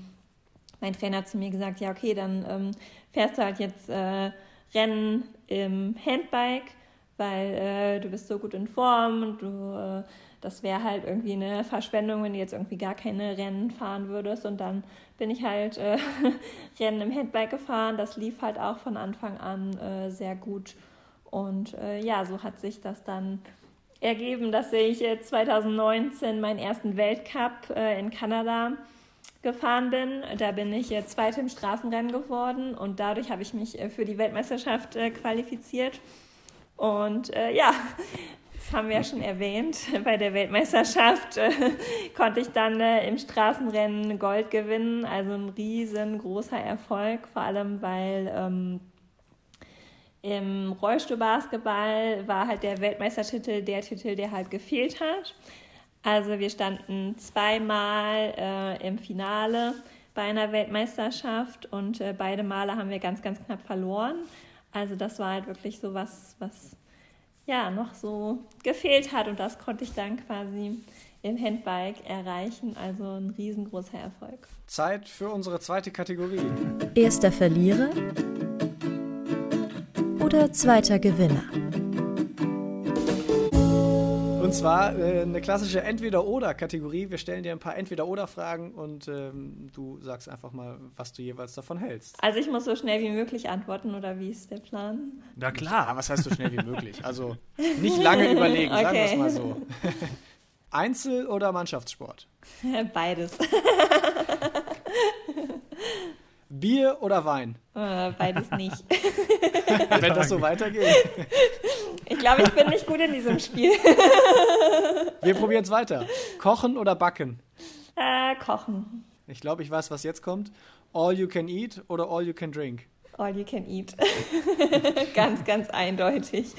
mein Trainer zu mir gesagt, ja okay, dann ähm, fährst du halt jetzt äh, Rennen im Handbike, weil äh, du bist so gut in Form und du, äh, das wäre halt irgendwie eine Verschwendung, wenn du jetzt irgendwie gar keine Rennen fahren würdest. Und dann bin ich halt äh, [laughs] Rennen im Handbike gefahren. Das lief halt auch von Anfang an äh, sehr gut. Und ja, so hat sich das dann ergeben, dass ich 2019 meinen ersten Weltcup äh, in Kanada gefahren bin. Da bin ich äh, Zweite im Straßenrennen geworden und dadurch habe ich mich äh, für die Weltmeisterschaft qualifiziert. Und äh, ja, das haben wir ja schon erwähnt, [laughs] bei der Weltmeisterschaft äh, konnte ich dann äh, im Straßenrennen Gold gewinnen. Also ein riesengroßer Erfolg, vor allem weil ähm, im Rollstuhlbasketball war halt der Weltmeistertitel der Titel, der halt gefehlt hat. Also wir standen zweimal äh, im Finale bei einer Weltmeisterschaft und äh, beide Male haben wir ganz, ganz knapp verloren. Also das war halt wirklich so was, was ja noch so gefehlt hat und das konnte ich dann quasi im Handbike erreichen. Also ein riesengroßer Erfolg. Zeit für unsere zweite Kategorie. Erster Verlierer oder zweiter Gewinner? Und zwar äh, eine klassische Entweder-Oder-Kategorie. Wir stellen dir ein paar Entweder-Oder-Fragen und ähm, du sagst einfach mal, was du jeweils davon hältst. Also ich muss so schnell wie möglich antworten oder wie ist der Plan? Na klar, was heißt so schnell wie möglich? Also [laughs] nicht lange überlegen, okay. sagen wir es mal so. [laughs] Einzel- oder Mannschaftssport? [laughs] Beides. Bier oder Wein? Äh, beides nicht. Wenn das so weitergeht. Ich glaube, ich bin nicht gut in diesem Spiel. [laughs] Wir probieren es weiter. Kochen oder backen? Äh, kochen. Ich glaube, ich weiß, was jetzt kommt. All you can eat oder all you can drink? All you can eat. [laughs] ganz, ganz eindeutig.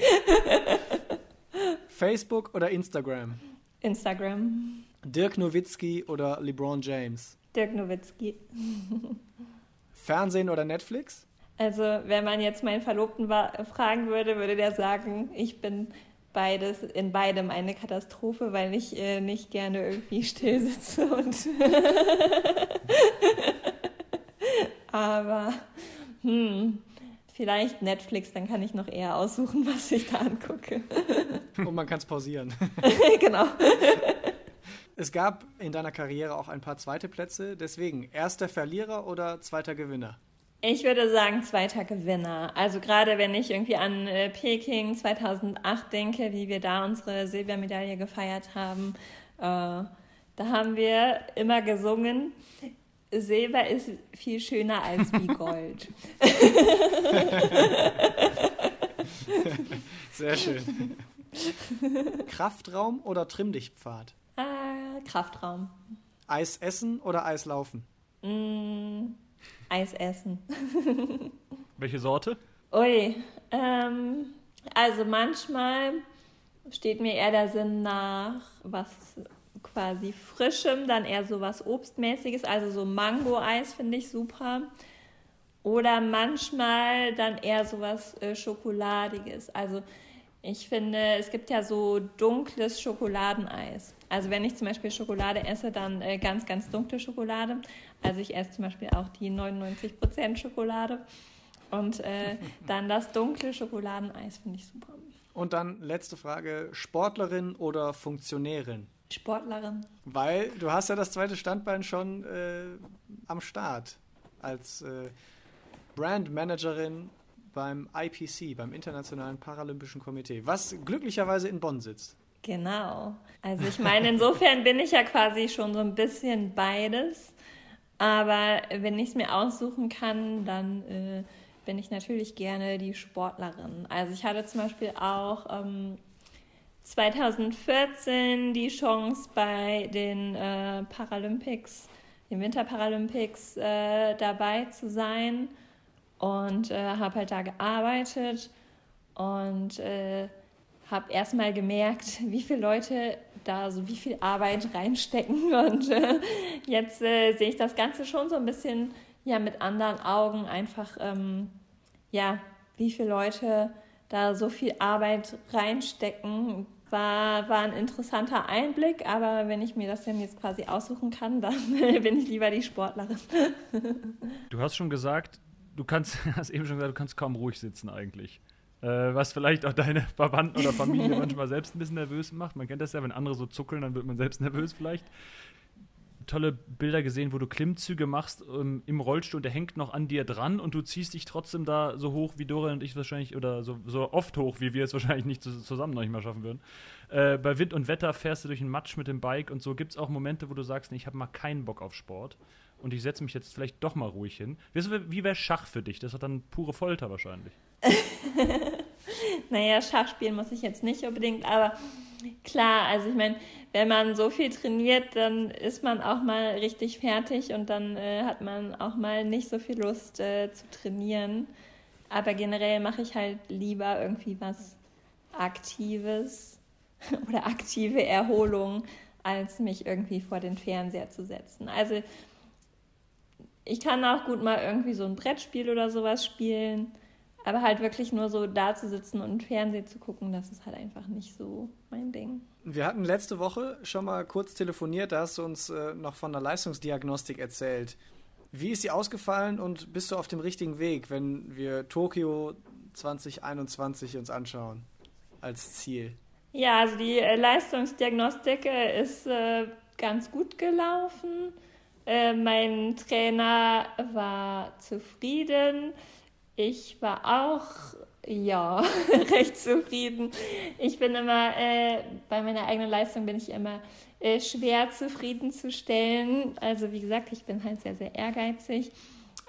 Facebook oder Instagram? Instagram. Dirk Nowitzki oder LeBron James? Dirk Nowitzki. [laughs] Fernsehen oder Netflix? Also, wenn man jetzt meinen Verlobten fragen würde, würde der sagen, ich bin beides in beidem eine Katastrophe, weil ich äh, nicht gerne irgendwie still sitze und [laughs] aber hm, vielleicht Netflix, dann kann ich noch eher aussuchen, was ich da angucke. Und man kann es pausieren. [laughs] genau. Es gab in deiner Karriere auch ein paar zweite Plätze, deswegen erster Verlierer oder zweiter Gewinner? Ich würde sagen zweiter Gewinner. Also gerade wenn ich irgendwie an äh, Peking 2008 denke, wie wir da unsere Silbermedaille gefeiert haben, äh, da haben wir immer gesungen, Silber ist viel schöner als wie [laughs] Gold. [laughs] Sehr schön. Kraftraum oder Trimmdichtpfad? Äh, Kraftraum. Eis essen oder Eis laufen? Mm, Eis essen. [laughs] Welche Sorte? Ui, ähm, also manchmal steht mir eher der Sinn nach was quasi frischem, dann eher so was Obstmäßiges, also so Mango-Eis finde ich super. Oder manchmal dann eher so was äh, Schokoladiges. Also ich finde, es gibt ja so dunkles Schokoladeneis. Also wenn ich zum Beispiel Schokolade esse, dann äh, ganz, ganz dunkle Schokolade. Also ich esse zum Beispiel auch die 99% Schokolade. Und äh, [laughs] dann das dunkle Schokoladeneis finde ich super. Und dann letzte Frage, Sportlerin oder Funktionärin? Sportlerin. Weil du hast ja das zweite Standbein schon äh, am Start als äh, Brandmanagerin beim IPC, beim Internationalen Paralympischen Komitee, was glücklicherweise in Bonn sitzt. Genau. Also ich meine, insofern bin ich ja quasi schon so ein bisschen beides. Aber wenn ich es mir aussuchen kann, dann äh, bin ich natürlich gerne die Sportlerin. Also ich hatte zum Beispiel auch ähm, 2014 die Chance bei den äh, Paralympics, den Winterparalympics äh, dabei zu sein und äh, habe halt da gearbeitet und äh, habe erstmal gemerkt, [laughs] wie viele Leute da so wie viel Arbeit [laughs] reinstecken und äh, jetzt äh, sehe ich das Ganze schon so ein bisschen ja mit anderen Augen einfach ähm, ja wie viele Leute da so viel Arbeit reinstecken war, war ein interessanter Einblick, aber wenn ich mir das denn jetzt quasi aussuchen kann, [laughs] dann bin ich lieber die Sportlerin. Du hast schon gesagt, du kannst, [laughs] hast eben schon gesagt, du kannst kaum ruhig sitzen eigentlich. Äh, was vielleicht auch deine Verwandten oder Familie [laughs] manchmal selbst ein bisschen nervös macht. Man kennt das ja, wenn andere so zuckeln, dann wird man selbst [laughs] nervös vielleicht. Tolle Bilder gesehen, wo du Klimmzüge machst ähm, im Rollstuhl, der hängt noch an dir dran und du ziehst dich trotzdem da so hoch, wie Dorian und ich wahrscheinlich, oder so, so oft hoch, wie wir es wahrscheinlich nicht zusammen noch nicht mal schaffen würden. Äh, bei Wind und Wetter fährst du durch den Matsch mit dem Bike und so. Gibt es auch Momente, wo du sagst, nee, ich habe mal keinen Bock auf Sport und ich setze mich jetzt vielleicht doch mal ruhig hin. Wie, wäre Schach für dich? Das ist dann pure Folter wahrscheinlich. [laughs] naja, Schach spielen muss ich jetzt nicht unbedingt, aber klar, also ich meine, wenn man so viel trainiert, dann ist man auch mal richtig fertig und dann äh, hat man auch mal nicht so viel Lust äh, zu trainieren. Aber generell mache ich halt lieber irgendwie was Aktives [laughs] oder aktive Erholung, als mich irgendwie vor den Fernseher zu setzen. Also ich kann auch gut mal irgendwie so ein Brettspiel oder sowas spielen, aber halt wirklich nur so da zu sitzen und Fernsehen zu gucken, das ist halt einfach nicht so mein Ding. Wir hatten letzte Woche schon mal kurz telefoniert, da hast du uns äh, noch von der Leistungsdiagnostik erzählt. Wie ist sie ausgefallen und bist du auf dem richtigen Weg, wenn wir Tokio 2021 uns anschauen als Ziel? Ja, also die äh, Leistungsdiagnostik äh, ist äh, ganz gut gelaufen. Äh, mein Trainer war zufrieden. Ich war auch, ja, [laughs] recht zufrieden. Ich bin immer, äh, bei meiner eigenen Leistung bin ich immer äh, schwer zufriedenzustellen. Also wie gesagt, ich bin halt sehr, sehr ehrgeizig.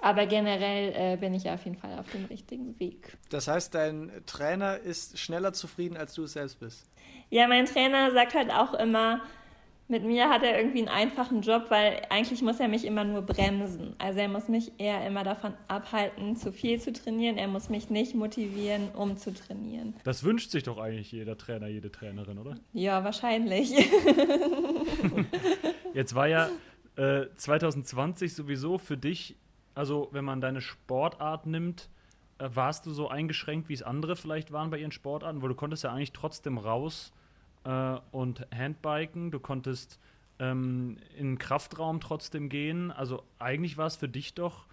Aber generell äh, bin ich auf jeden Fall auf dem richtigen Weg. Das heißt, dein Trainer ist schneller zufrieden, als du es selbst bist? Ja, mein Trainer sagt halt auch immer, mit mir hat er irgendwie einen einfachen Job, weil eigentlich muss er mich immer nur bremsen. Also er muss mich eher immer davon abhalten, zu viel zu trainieren. Er muss mich nicht motivieren, um zu trainieren. Das wünscht sich doch eigentlich jeder Trainer, jede Trainerin, oder? Ja, wahrscheinlich. [laughs] Jetzt war ja äh, 2020 sowieso für dich, also wenn man deine Sportart nimmt, äh, warst du so eingeschränkt, wie es andere vielleicht waren bei ihren Sportarten, weil du konntest ja eigentlich trotzdem raus äh, und Handbiken, du konntest ähm, in den Kraftraum trotzdem gehen. Also eigentlich war es für dich doch,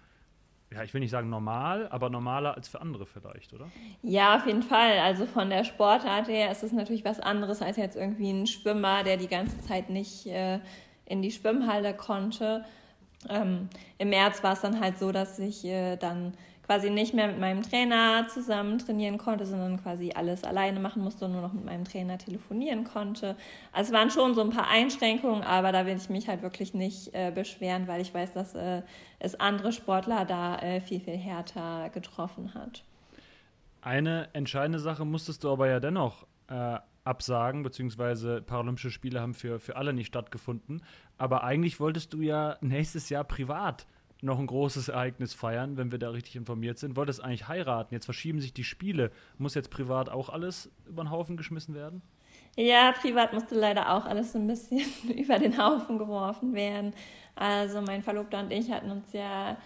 ja, ich will nicht sagen normal, aber normaler als für andere vielleicht, oder? Ja, auf jeden Fall. Also von der Sportart her ist es natürlich was anderes als jetzt irgendwie ein Schwimmer, der die ganze Zeit nicht äh, in die Schwimmhalle konnte. Ähm, Im März war es dann halt so, dass ich äh, dann quasi nicht mehr mit meinem Trainer zusammen trainieren konnte, sondern quasi alles alleine machen musste und nur noch mit meinem Trainer telefonieren konnte. Also es waren schon so ein paar Einschränkungen, aber da will ich mich halt wirklich nicht äh, beschweren, weil ich weiß, dass äh, es andere Sportler da äh, viel, viel härter getroffen hat. Eine entscheidende Sache musstest du aber ja dennoch äh, absagen, beziehungsweise Paralympische Spiele haben für, für alle nicht stattgefunden. Aber eigentlich wolltest du ja nächstes Jahr privat noch ein großes Ereignis feiern, wenn wir da richtig informiert sind. Wollte es eigentlich heiraten. Jetzt verschieben sich die Spiele. Muss jetzt privat auch alles über den Haufen geschmissen werden? Ja, privat musste leider auch alles so ein bisschen [laughs] über den Haufen geworfen werden. Also mein Verlobter und ich hatten uns ja,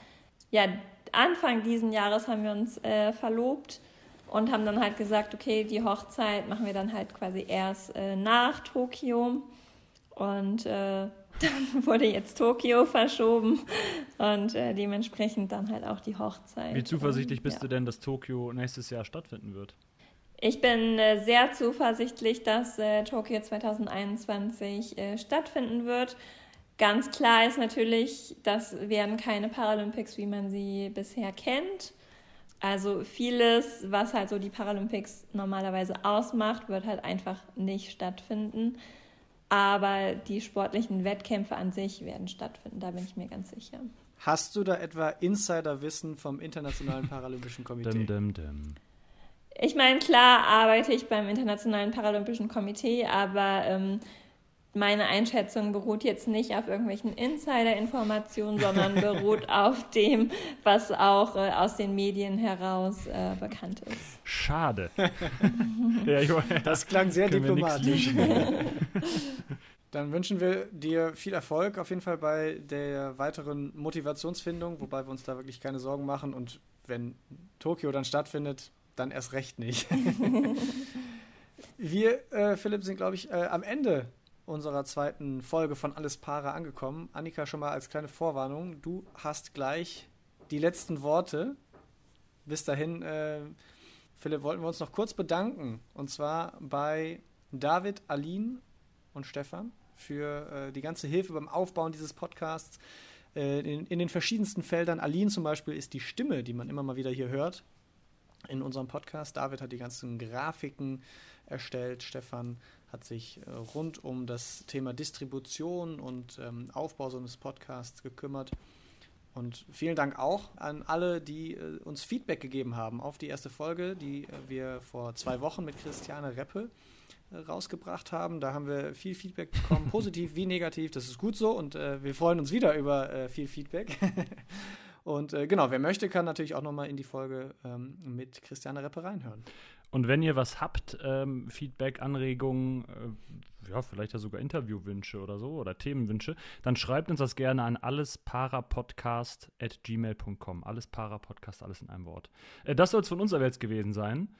ja Anfang diesen Jahres haben wir uns äh, verlobt und haben dann halt gesagt, okay, die Hochzeit machen wir dann halt quasi erst äh, nach Tokio. Und äh, dann [laughs] wurde jetzt Tokio verschoben und äh, dementsprechend dann halt auch die Hochzeit. Wie zuversichtlich bist ja. du denn, dass Tokio nächstes Jahr stattfinden wird? Ich bin äh, sehr zuversichtlich, dass äh, Tokio 2021 äh, stattfinden wird. Ganz klar ist natürlich, das werden keine Paralympics, wie man sie bisher kennt. Also vieles, was halt so die Paralympics normalerweise ausmacht, wird halt einfach nicht stattfinden. Aber die sportlichen Wettkämpfe an sich werden stattfinden, da bin ich mir ganz sicher. Hast du da etwa Insiderwissen vom Internationalen Paralympischen Komitee? Dim, dim, dim. Ich meine, klar arbeite ich beim Internationalen Paralympischen Komitee, aber ähm, meine Einschätzung beruht jetzt nicht auf irgendwelchen Insider-Informationen, sondern [laughs] beruht auf dem, was auch äh, aus den Medien heraus äh, bekannt ist. Schade. [laughs] ja, das klang sehr diplomatisch. [laughs] Dann wünschen wir dir viel Erfolg auf jeden Fall bei der weiteren Motivationsfindung, wobei wir uns da wirklich keine Sorgen machen. Und wenn Tokio dann stattfindet, dann erst recht nicht. wir, äh, Philipp, sind, glaube ich, äh, am Ende unserer zweiten Folge von Alles Paare angekommen. Annika, schon mal als kleine Vorwarnung, du hast gleich die letzten Worte. Bis dahin, äh, Philipp, wollten wir uns noch kurz bedanken. Und zwar bei David, Aline und Stefan für äh, die ganze Hilfe beim Aufbauen dieses Podcasts. Äh, in, in, den verschiedensten Feldern. Aline zum Beispiel ist die Stimme, die man immer mal wieder hier hört in unserem Podcast. David hat die ganzen Grafiken erstellt. Stefan hat sich äh, rund um das Thema Distribution und ähm, Aufbau so eines Podcasts gekümmert. Und vielen Dank auch an alle, die äh, uns Feedback gegeben haben auf die erste Folge, die äh, wir vor zwei Wochen mit Christiane Reppe äh, rausgebracht haben. Da haben wir viel Feedback bekommen, [laughs] positiv wie negativ. Das ist gut so und äh, wir freuen uns wieder über viel Feedback. [laughs] und genau, wer möchte, kann natürlich auch nochmal in die Folge ähm, mit Christiane Reppe reinhören. Und wenn ihr was habt, ähm, Feedback, Anregungen, äh, ja, vielleicht ja sogar Interviewwünsche oder so oder Themenwünsche, dann schreibt uns das gerne an allesparapodcast.gmail.com. Allesparapodcast, alles in einem Wort. Äh, das soll es von uns aber jetzt gewesen sein.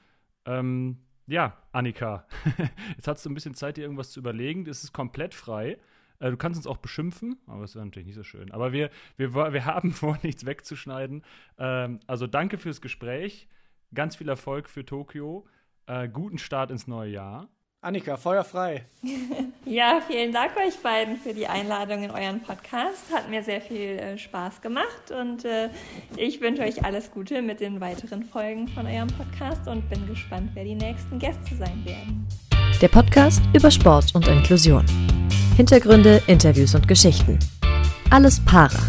Ähm, ja, Annika, [laughs] jetzt hast du ein bisschen Zeit, dir irgendwas zu überlegen. Es ist komplett frei. Äh, du kannst uns auch beschimpfen, aber das wäre natürlich nicht so schön. Aber wir, wir, wir haben [laughs] vor, nichts wegzuschneiden. Ähm, also danke fürs Gespräch. Ganz viel Erfolg für Tokio. Äh, guten Start ins neue Jahr. Annika, Feuer frei. [laughs] ja, vielen Dank euch beiden für die Einladung in euren Podcast. Hat mir sehr viel äh, Spaß gemacht und äh, ich wünsche euch alles Gute mit den weiteren Folgen von eurem Podcast und bin gespannt, wer die nächsten Gäste sein werden. Der Podcast über Sport und Inklusion. Hintergründe, Interviews und Geschichten. Alles para